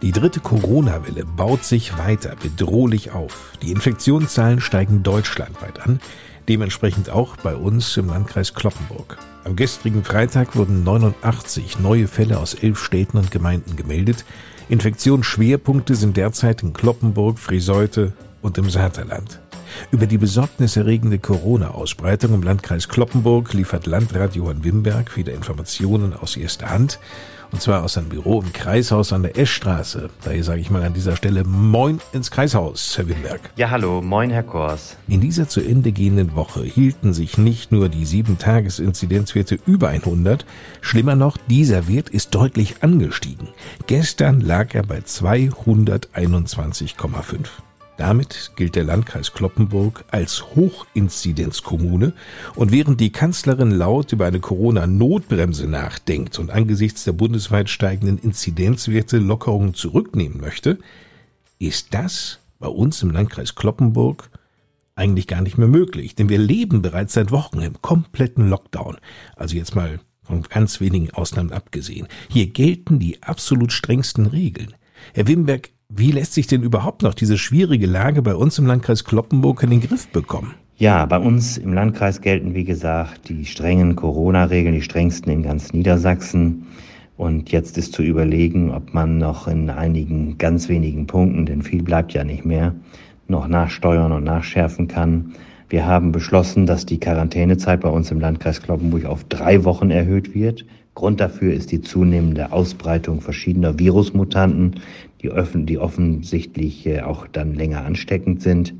Die dritte Corona-Welle baut sich weiter bedrohlich auf. Die Infektionszahlen steigen deutschlandweit an, dementsprechend auch bei uns im Landkreis Kloppenburg. Am gestrigen Freitag wurden 89 neue Fälle aus elf Städten und Gemeinden gemeldet. Infektionsschwerpunkte sind derzeit in Kloppenburg, Friseute und im Saterland. Über die besorgniserregende Corona-Ausbreitung im Landkreis Kloppenburg liefert Landrat Johann Wimberg wieder Informationen aus erster Hand und zwar aus seinem Büro im Kreishaus an der Eschstraße. Daher sage ich mal an dieser Stelle Moin ins Kreishaus, Herr Wimberg. Ja, hallo, moin, Herr Kors. In dieser zu Ende gehenden Woche hielten sich nicht nur die 7-Tages-Inzidenzwerte über 100, schlimmer noch, dieser Wert ist deutlich angestiegen. Gestern lag er bei 221,5. Damit gilt der Landkreis Kloppenburg als Hochinzidenzkommune und während die Kanzlerin laut über eine Corona-Notbremse nachdenkt und angesichts der bundesweit steigenden Inzidenzwerte Lockerungen zurücknehmen möchte, ist das bei uns im Landkreis Kloppenburg eigentlich gar nicht mehr möglich, denn wir leben bereits seit Wochen im kompletten Lockdown. Also jetzt mal von ganz wenigen Ausnahmen abgesehen. Hier gelten die absolut strengsten Regeln. Herr Wimberg, wie lässt sich denn überhaupt noch diese schwierige Lage bei uns im Landkreis Kloppenburg in den Griff bekommen? Ja, bei uns im Landkreis gelten, wie gesagt, die strengen Corona-Regeln, die strengsten in ganz Niedersachsen. Und jetzt ist zu überlegen, ob man noch in einigen ganz wenigen Punkten, denn viel bleibt ja nicht mehr, noch nachsteuern und nachschärfen kann. Wir haben beschlossen, dass die Quarantänezeit bei uns im Landkreis Kloppenburg auf drei Wochen erhöht wird. Grund dafür ist die zunehmende Ausbreitung verschiedener Virusmutanten, die, offen, die offensichtlich äh, auch dann länger ansteckend sind.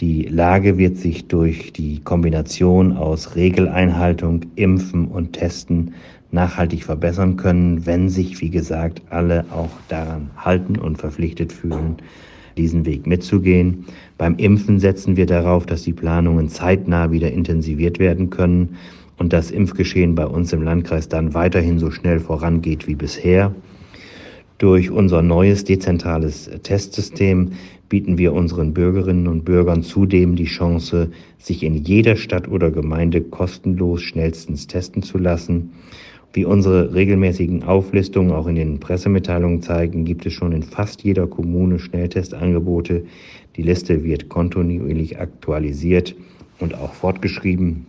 Die Lage wird sich durch die Kombination aus Regeleinhaltung, Impfen und Testen nachhaltig verbessern können, wenn sich, wie gesagt, alle auch daran halten und verpflichtet fühlen, diesen Weg mitzugehen. Beim Impfen setzen wir darauf, dass die Planungen zeitnah wieder intensiviert werden können und das Impfgeschehen bei uns im Landkreis dann weiterhin so schnell vorangeht wie bisher. Durch unser neues dezentrales Testsystem bieten wir unseren Bürgerinnen und Bürgern zudem die Chance, sich in jeder Stadt oder Gemeinde kostenlos schnellstens testen zu lassen. Wie unsere regelmäßigen Auflistungen auch in den Pressemitteilungen zeigen, gibt es schon in fast jeder Kommune Schnelltestangebote. Die Liste wird kontinuierlich aktualisiert und auch fortgeschrieben.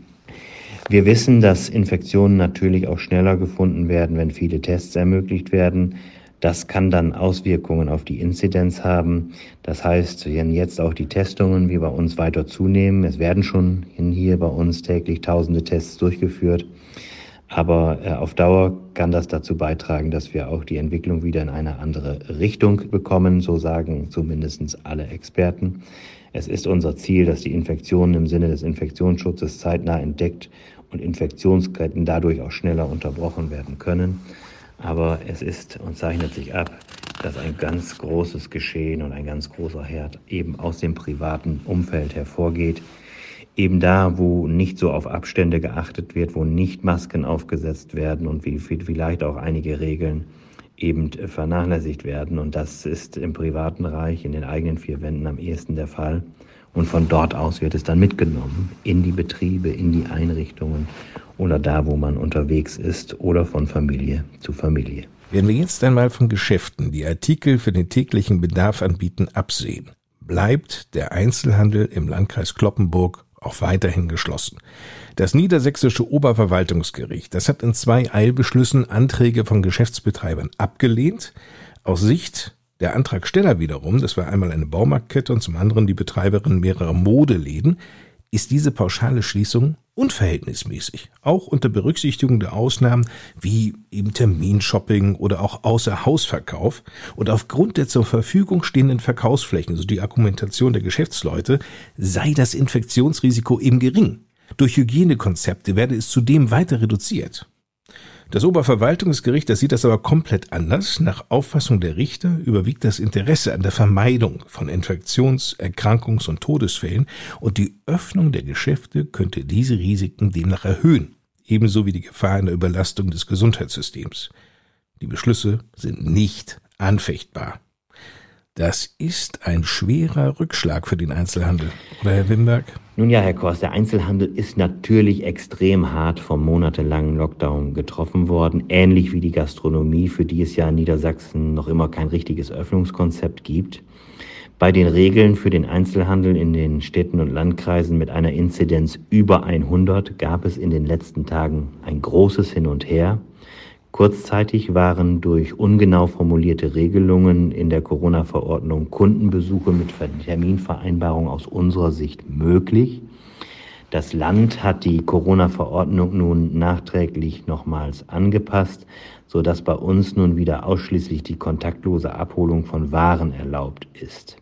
Wir wissen, dass Infektionen natürlich auch schneller gefunden werden, wenn viele Tests ermöglicht werden. Das kann dann Auswirkungen auf die Inzidenz haben. Das heißt, wenn jetzt auch die Testungen wie bei uns weiter zunehmen, es werden schon hier bei uns täglich tausende Tests durchgeführt, aber äh, auf Dauer kann das dazu beitragen, dass wir auch die Entwicklung wieder in eine andere Richtung bekommen, so sagen zumindest alle Experten. Es ist unser Ziel, dass die Infektionen im Sinne des Infektionsschutzes zeitnah entdeckt und Infektionsketten dadurch auch schneller unterbrochen werden können. Aber es ist und zeichnet sich ab, dass ein ganz großes Geschehen und ein ganz großer Herd eben aus dem privaten Umfeld hervorgeht. Eben da, wo nicht so auf Abstände geachtet wird, wo nicht Masken aufgesetzt werden und wie vielleicht auch einige Regeln eben vernachlässigt werden. Und das ist im privaten Reich, in den eigenen vier Wänden am ehesten der Fall. Und von dort aus wird es dann mitgenommen in die Betriebe, in die Einrichtungen oder da, wo man unterwegs ist oder von Familie zu Familie. Wenn wir jetzt einmal von Geschäften, die Artikel für den täglichen Bedarf anbieten, absehen, bleibt der Einzelhandel im Landkreis Kloppenburg auch weiterhin geschlossen. Das niedersächsische Oberverwaltungsgericht, das hat in zwei Eilbeschlüssen Anträge von Geschäftsbetreibern abgelehnt. Aus Sicht der Antragsteller wiederum, das war einmal eine Baumarktkette und zum anderen die Betreiberin mehrerer Modeläden, ist diese pauschale Schließung unverhältnismäßig, auch unter Berücksichtigung der Ausnahmen wie eben Terminshopping oder auch Außerhausverkauf und aufgrund der zur Verfügung stehenden Verkaufsflächen, so die Argumentation der Geschäftsleute, sei das Infektionsrisiko eben gering. Durch Hygienekonzepte werde es zudem weiter reduziert. Das Oberverwaltungsgericht, das sieht das aber komplett anders. Nach Auffassung der Richter überwiegt das Interesse an der Vermeidung von Infektions-, Erkrankungs- und Todesfällen und die Öffnung der Geschäfte könnte diese Risiken demnach erhöhen, ebenso wie die Gefahr einer Überlastung des Gesundheitssystems. Die Beschlüsse sind nicht anfechtbar. Das ist ein schwerer Rückschlag für den Einzelhandel, oder Herr Wimberg? Nun ja, Herr Kors, der Einzelhandel ist natürlich extrem hart vom monatelangen Lockdown getroffen worden, ähnlich wie die Gastronomie, für die es ja in Niedersachsen noch immer kein richtiges Öffnungskonzept gibt. Bei den Regeln für den Einzelhandel in den Städten und Landkreisen mit einer Inzidenz über 100 gab es in den letzten Tagen ein großes Hin und Her. Kurzzeitig waren durch ungenau formulierte Regelungen in der Corona-Verordnung Kundenbesuche mit Terminvereinbarung aus unserer Sicht möglich. Das Land hat die Corona-Verordnung nun nachträglich nochmals angepasst, so dass bei uns nun wieder ausschließlich die kontaktlose Abholung von Waren erlaubt ist.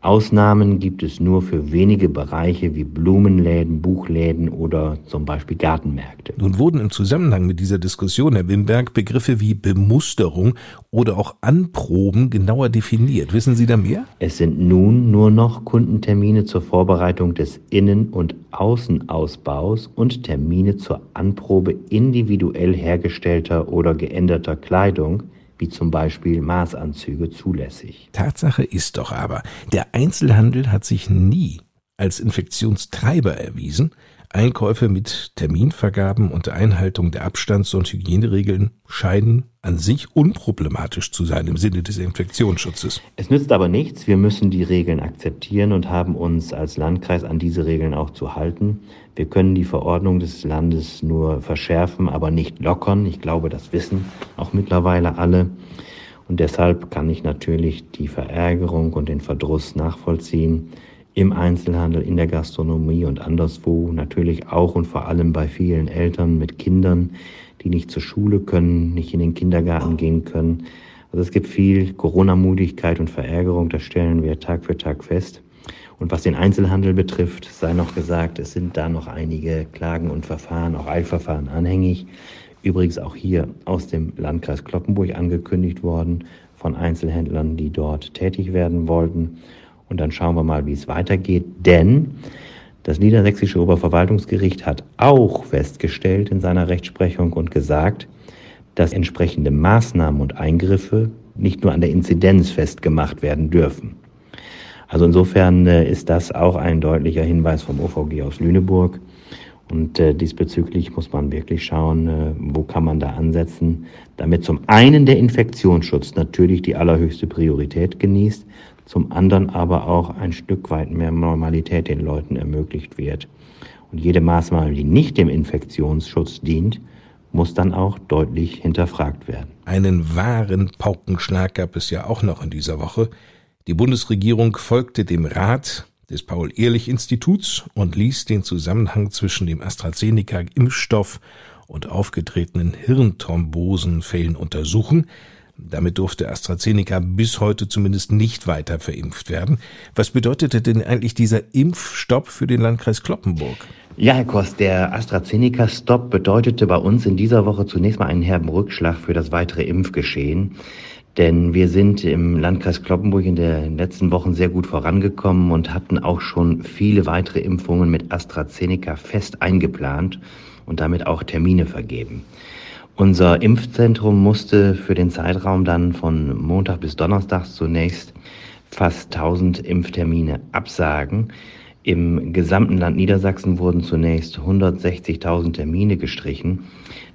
Ausnahmen gibt es nur für wenige Bereiche wie Blumenläden, Buchläden oder zum Beispiel Gartenmärkte. Nun wurden im Zusammenhang mit dieser Diskussion, Herr Wimberg, Begriffe wie Bemusterung oder auch Anproben genauer definiert. Wissen Sie da mehr? Es sind nun nur noch Kundentermine zur Vorbereitung des Innen- und Außenausbaus und Termine zur Anprobe individuell hergestellter oder geänderter Kleidung wie zum Beispiel Maßanzüge, zulässig. Tatsache ist doch aber, der Einzelhandel hat sich nie als Infektionstreiber erwiesen, Einkäufe mit Terminvergaben und Einhaltung der Abstands- und Hygieneregeln scheinen an sich unproblematisch zu sein im Sinne des Infektionsschutzes. Es nützt aber nichts. Wir müssen die Regeln akzeptieren und haben uns als Landkreis an diese Regeln auch zu halten. Wir können die Verordnung des Landes nur verschärfen, aber nicht lockern. Ich glaube, das wissen auch mittlerweile alle. Und deshalb kann ich natürlich die Verärgerung und den Verdruss nachvollziehen im Einzelhandel, in der Gastronomie und anderswo, natürlich auch und vor allem bei vielen Eltern mit Kindern, die nicht zur Schule können, nicht in den Kindergarten gehen können. Also es gibt viel Corona-Mudigkeit und Verärgerung, das stellen wir Tag für Tag fest. Und was den Einzelhandel betrifft, sei noch gesagt, es sind da noch einige Klagen und Verfahren, auch Eilverfahren anhängig. Übrigens auch hier aus dem Landkreis Kloppenburg angekündigt worden von Einzelhändlern, die dort tätig werden wollten. Und dann schauen wir mal, wie es weitergeht. Denn das niedersächsische Oberverwaltungsgericht hat auch festgestellt in seiner Rechtsprechung und gesagt, dass entsprechende Maßnahmen und Eingriffe nicht nur an der Inzidenz festgemacht werden dürfen. Also insofern äh, ist das auch ein deutlicher Hinweis vom OVG aus Lüneburg. Und äh, diesbezüglich muss man wirklich schauen, äh, wo kann man da ansetzen, damit zum einen der Infektionsschutz natürlich die allerhöchste Priorität genießt, zum anderen aber auch ein Stück weit mehr Normalität den Leuten ermöglicht wird. Und jede Maßnahme, die nicht dem Infektionsschutz dient, muss dann auch deutlich hinterfragt werden. Einen wahren Paukenschlag gab es ja auch noch in dieser Woche. Die Bundesregierung folgte dem Rat des Paul-Ehrlich-Instituts und ließ den Zusammenhang zwischen dem AstraZeneca-Impfstoff und aufgetretenen Hirnthrombosenfällen untersuchen. Damit durfte AstraZeneca bis heute zumindest nicht weiter verimpft werden. Was bedeutete denn eigentlich dieser Impfstopp für den Landkreis Kloppenburg? Ja, Herr Kost, der AstraZeneca-Stopp bedeutete bei uns in dieser Woche zunächst mal einen herben Rückschlag für das weitere Impfgeschehen. Denn wir sind im Landkreis Kloppenburg in den letzten Wochen sehr gut vorangekommen und hatten auch schon viele weitere Impfungen mit AstraZeneca fest eingeplant und damit auch Termine vergeben. Unser Impfzentrum musste für den Zeitraum dann von Montag bis Donnerstag zunächst fast 1000 Impftermine absagen. Im gesamten Land Niedersachsen wurden zunächst 160.000 Termine gestrichen.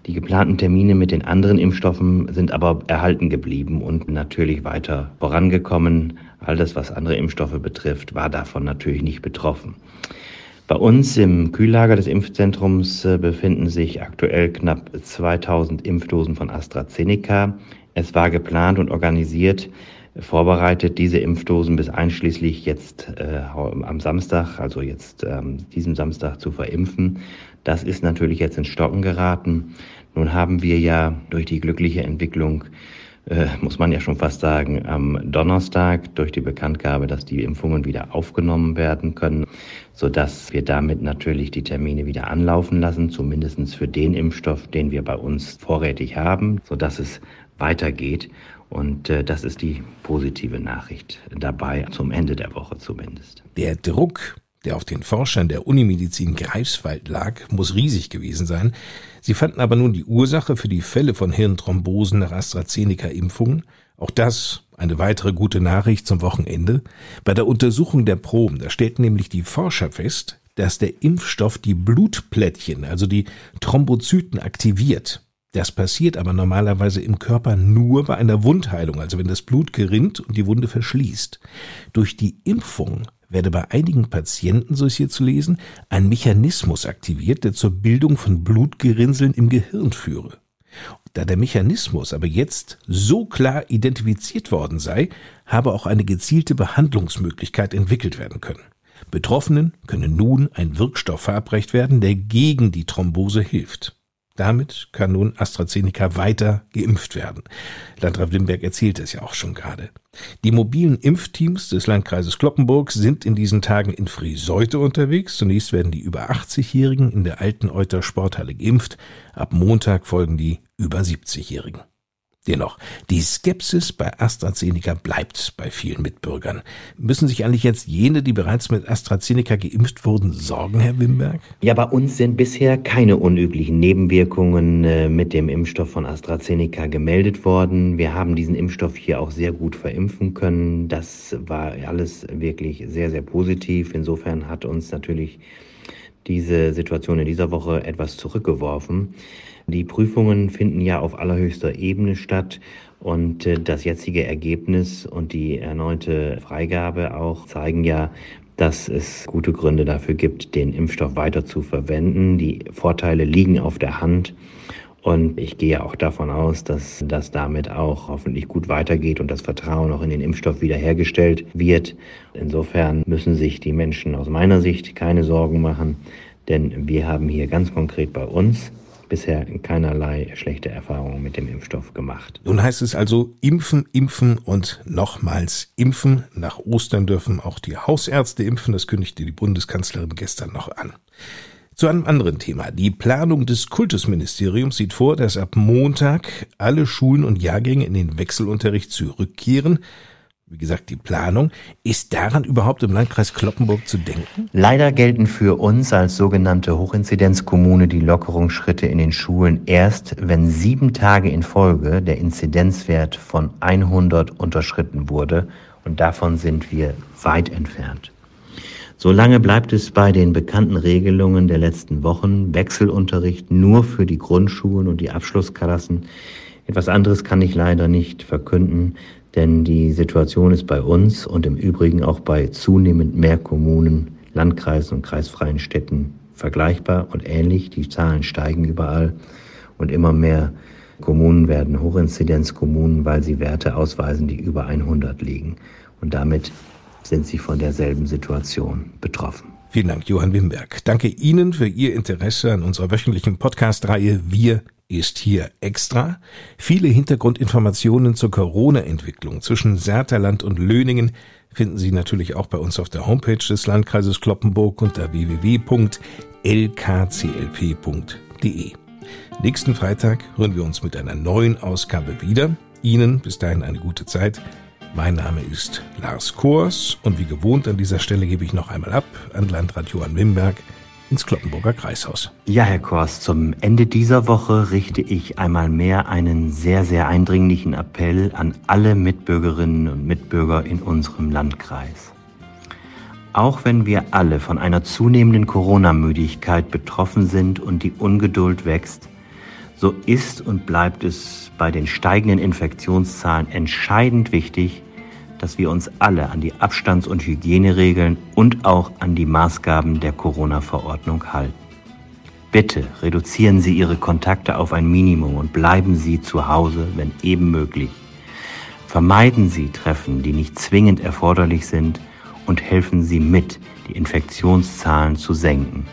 Die geplanten Termine mit den anderen Impfstoffen sind aber erhalten geblieben und natürlich weiter vorangekommen. All das, was andere Impfstoffe betrifft, war davon natürlich nicht betroffen. Bei uns im Kühllager des Impfzentrums äh, befinden sich aktuell knapp 2000 Impfdosen von AstraZeneca. Es war geplant und organisiert, vorbereitet, diese Impfdosen bis einschließlich jetzt äh, am Samstag, also jetzt ähm, diesem Samstag zu verimpfen. Das ist natürlich jetzt ins Stocken geraten. Nun haben wir ja durch die glückliche Entwicklung äh, muss man ja schon fast sagen, am Donnerstag durch die Bekanntgabe, dass die Impfungen wieder aufgenommen werden können, sodass wir damit natürlich die Termine wieder anlaufen lassen, zumindest für den Impfstoff, den wir bei uns vorrätig haben, sodass es weitergeht. Und äh, das ist die positive Nachricht dabei, zum Ende der Woche zumindest. Der Druck, der auf den Forschern der Unimedizin Greifswald lag, muss riesig gewesen sein. Sie fanden aber nun die Ursache für die Fälle von Hirnthrombosen nach AstraZeneca-Impfungen. Auch das eine weitere gute Nachricht zum Wochenende. Bei der Untersuchung der Proben, da stellten nämlich die Forscher fest, dass der Impfstoff die Blutplättchen, also die Thrombozyten aktiviert. Das passiert aber normalerweise im Körper nur bei einer Wundheilung, also wenn das Blut gerinnt und die Wunde verschließt. Durch die Impfung werde bei einigen Patienten, so ist hier zu lesen, ein Mechanismus aktiviert, der zur Bildung von Blutgerinnseln im Gehirn führe. Da der Mechanismus aber jetzt so klar identifiziert worden sei, habe auch eine gezielte Behandlungsmöglichkeit entwickelt werden können. Betroffenen könne nun ein Wirkstoff verabreicht werden, der gegen die Thrombose hilft. Damit kann nun AstraZeneca weiter geimpft werden. Landrat Wimberg erzählt es ja auch schon gerade. Die mobilen Impfteams des Landkreises Kloppenburg sind in diesen Tagen in Frieseute unterwegs. Zunächst werden die über 80-Jährigen in der alten Euter Sporthalle geimpft. Ab Montag folgen die über 70-Jährigen. Dennoch, die Skepsis bei AstraZeneca bleibt bei vielen Mitbürgern. Müssen sich eigentlich jetzt jene, die bereits mit AstraZeneca geimpft wurden, sorgen, Herr Wimberg? Ja, bei uns sind bisher keine unüblichen Nebenwirkungen äh, mit dem Impfstoff von AstraZeneca gemeldet worden. Wir haben diesen Impfstoff hier auch sehr gut verimpfen können. Das war alles wirklich sehr, sehr positiv. Insofern hat uns natürlich diese Situation in dieser Woche etwas zurückgeworfen. Die Prüfungen finden ja auf allerhöchster Ebene statt und äh, das jetzige Ergebnis und die erneute Freigabe auch zeigen ja, dass es gute Gründe dafür gibt, den Impfstoff weiter zu verwenden. Die Vorteile liegen auf der Hand. Und ich gehe auch davon aus, dass das damit auch hoffentlich gut weitergeht und das Vertrauen auch in den Impfstoff wiederhergestellt wird. Insofern müssen sich die Menschen aus meiner Sicht keine Sorgen machen, denn wir haben hier ganz konkret bei uns bisher keinerlei schlechte Erfahrungen mit dem Impfstoff gemacht. Nun heißt es also impfen, impfen und nochmals impfen. Nach Ostern dürfen auch die Hausärzte impfen. Das kündigte die Bundeskanzlerin gestern noch an. Zu einem anderen Thema. Die Planung des Kultusministeriums sieht vor, dass ab Montag alle Schulen und Jahrgänge in den Wechselunterricht zurückkehren wie gesagt, die Planung. Ist daran überhaupt im Landkreis Kloppenburg zu denken? Leider gelten für uns als sogenannte Hochinzidenzkommune die Lockerungsschritte in den Schulen erst, wenn sieben Tage in Folge der Inzidenzwert von 100 unterschritten wurde. Und davon sind wir weit entfernt. Solange bleibt es bei den bekannten Regelungen der letzten Wochen, Wechselunterricht nur für die Grundschulen und die Abschlussklassen. Etwas anderes kann ich leider nicht verkünden. Denn die Situation ist bei uns und im Übrigen auch bei zunehmend mehr Kommunen, Landkreisen und kreisfreien Städten vergleichbar und ähnlich. Die Zahlen steigen überall und immer mehr Kommunen werden Hochinzidenzkommunen, weil sie Werte ausweisen, die über 100 liegen. Und damit sind sie von derselben Situation betroffen. Vielen Dank, Johann Wimberg. Danke Ihnen für Ihr Interesse an unserer wöchentlichen Podcast-Reihe Wir ist hier extra. Viele Hintergrundinformationen zur Corona-Entwicklung zwischen Serterland und Löningen finden Sie natürlich auch bei uns auf der Homepage des Landkreises Kloppenburg unter www.lkclp.de. Nächsten Freitag hören wir uns mit einer neuen Ausgabe wieder. Ihnen bis dahin eine gute Zeit. Mein Name ist Lars Kors und wie gewohnt an dieser Stelle gebe ich noch einmal ab an Landrat Johann Wimberg ins Kloppenburger Kreishaus. Ja, Herr Kors, zum Ende dieser Woche richte ich einmal mehr einen sehr, sehr eindringlichen Appell an alle Mitbürgerinnen und Mitbürger in unserem Landkreis. Auch wenn wir alle von einer zunehmenden Corona-Müdigkeit betroffen sind und die Ungeduld wächst, so ist und bleibt es bei den steigenden Infektionszahlen entscheidend wichtig, dass wir uns alle an die Abstands- und Hygieneregeln und auch an die Maßgaben der Corona-Verordnung halten. Bitte reduzieren Sie Ihre Kontakte auf ein Minimum und bleiben Sie zu Hause, wenn eben möglich. Vermeiden Sie Treffen, die nicht zwingend erforderlich sind und helfen Sie mit, die Infektionszahlen zu senken.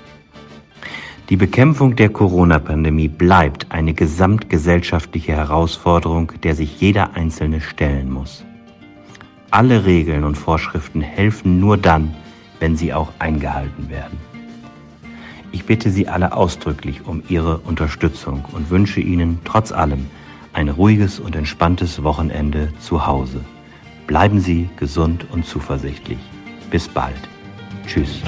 Die Bekämpfung der Corona-Pandemie bleibt eine gesamtgesellschaftliche Herausforderung, der sich jeder Einzelne stellen muss. Alle Regeln und Vorschriften helfen nur dann, wenn sie auch eingehalten werden. Ich bitte Sie alle ausdrücklich um Ihre Unterstützung und wünsche Ihnen trotz allem ein ruhiges und entspanntes Wochenende zu Hause. Bleiben Sie gesund und zuversichtlich. Bis bald. Tschüss.